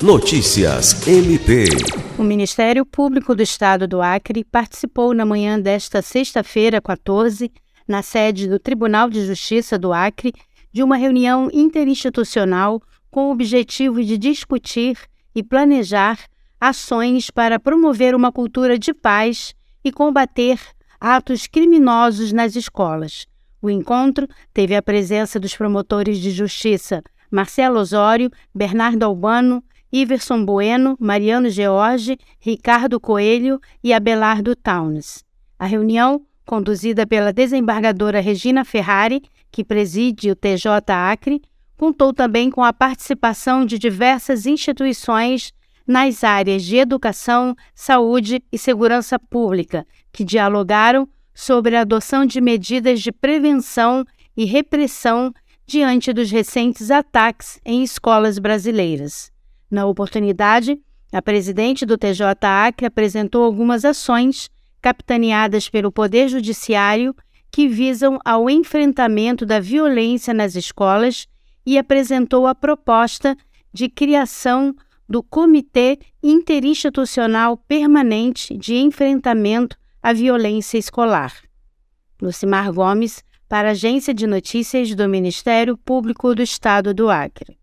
Notícias MP. O Ministério Público do Estado do Acre participou na manhã desta sexta-feira, 14, na sede do Tribunal de Justiça do Acre, de uma reunião interinstitucional com o objetivo de discutir e planejar ações para promover uma cultura de paz e combater atos criminosos nas escolas. O encontro teve a presença dos promotores de justiça Marcelo Osório, Bernardo Albano, Iverson Bueno, Mariano George, Ricardo Coelho e Abelardo Towns. A reunião, conduzida pela desembargadora Regina Ferrari, que preside o TJ Acre, contou também com a participação de diversas instituições nas áreas de educação, saúde e segurança pública, que dialogaram sobre a adoção de medidas de prevenção e repressão diante dos recentes ataques em escolas brasileiras. Na oportunidade, a presidente do TJ Acre apresentou algumas ações capitaneadas pelo Poder Judiciário que visam ao enfrentamento da violência nas escolas e apresentou a proposta de criação do Comitê Interinstitucional Permanente de Enfrentamento à Violência Escolar. Lucimar Gomes, para a Agência de Notícias do Ministério Público do Estado do Acre.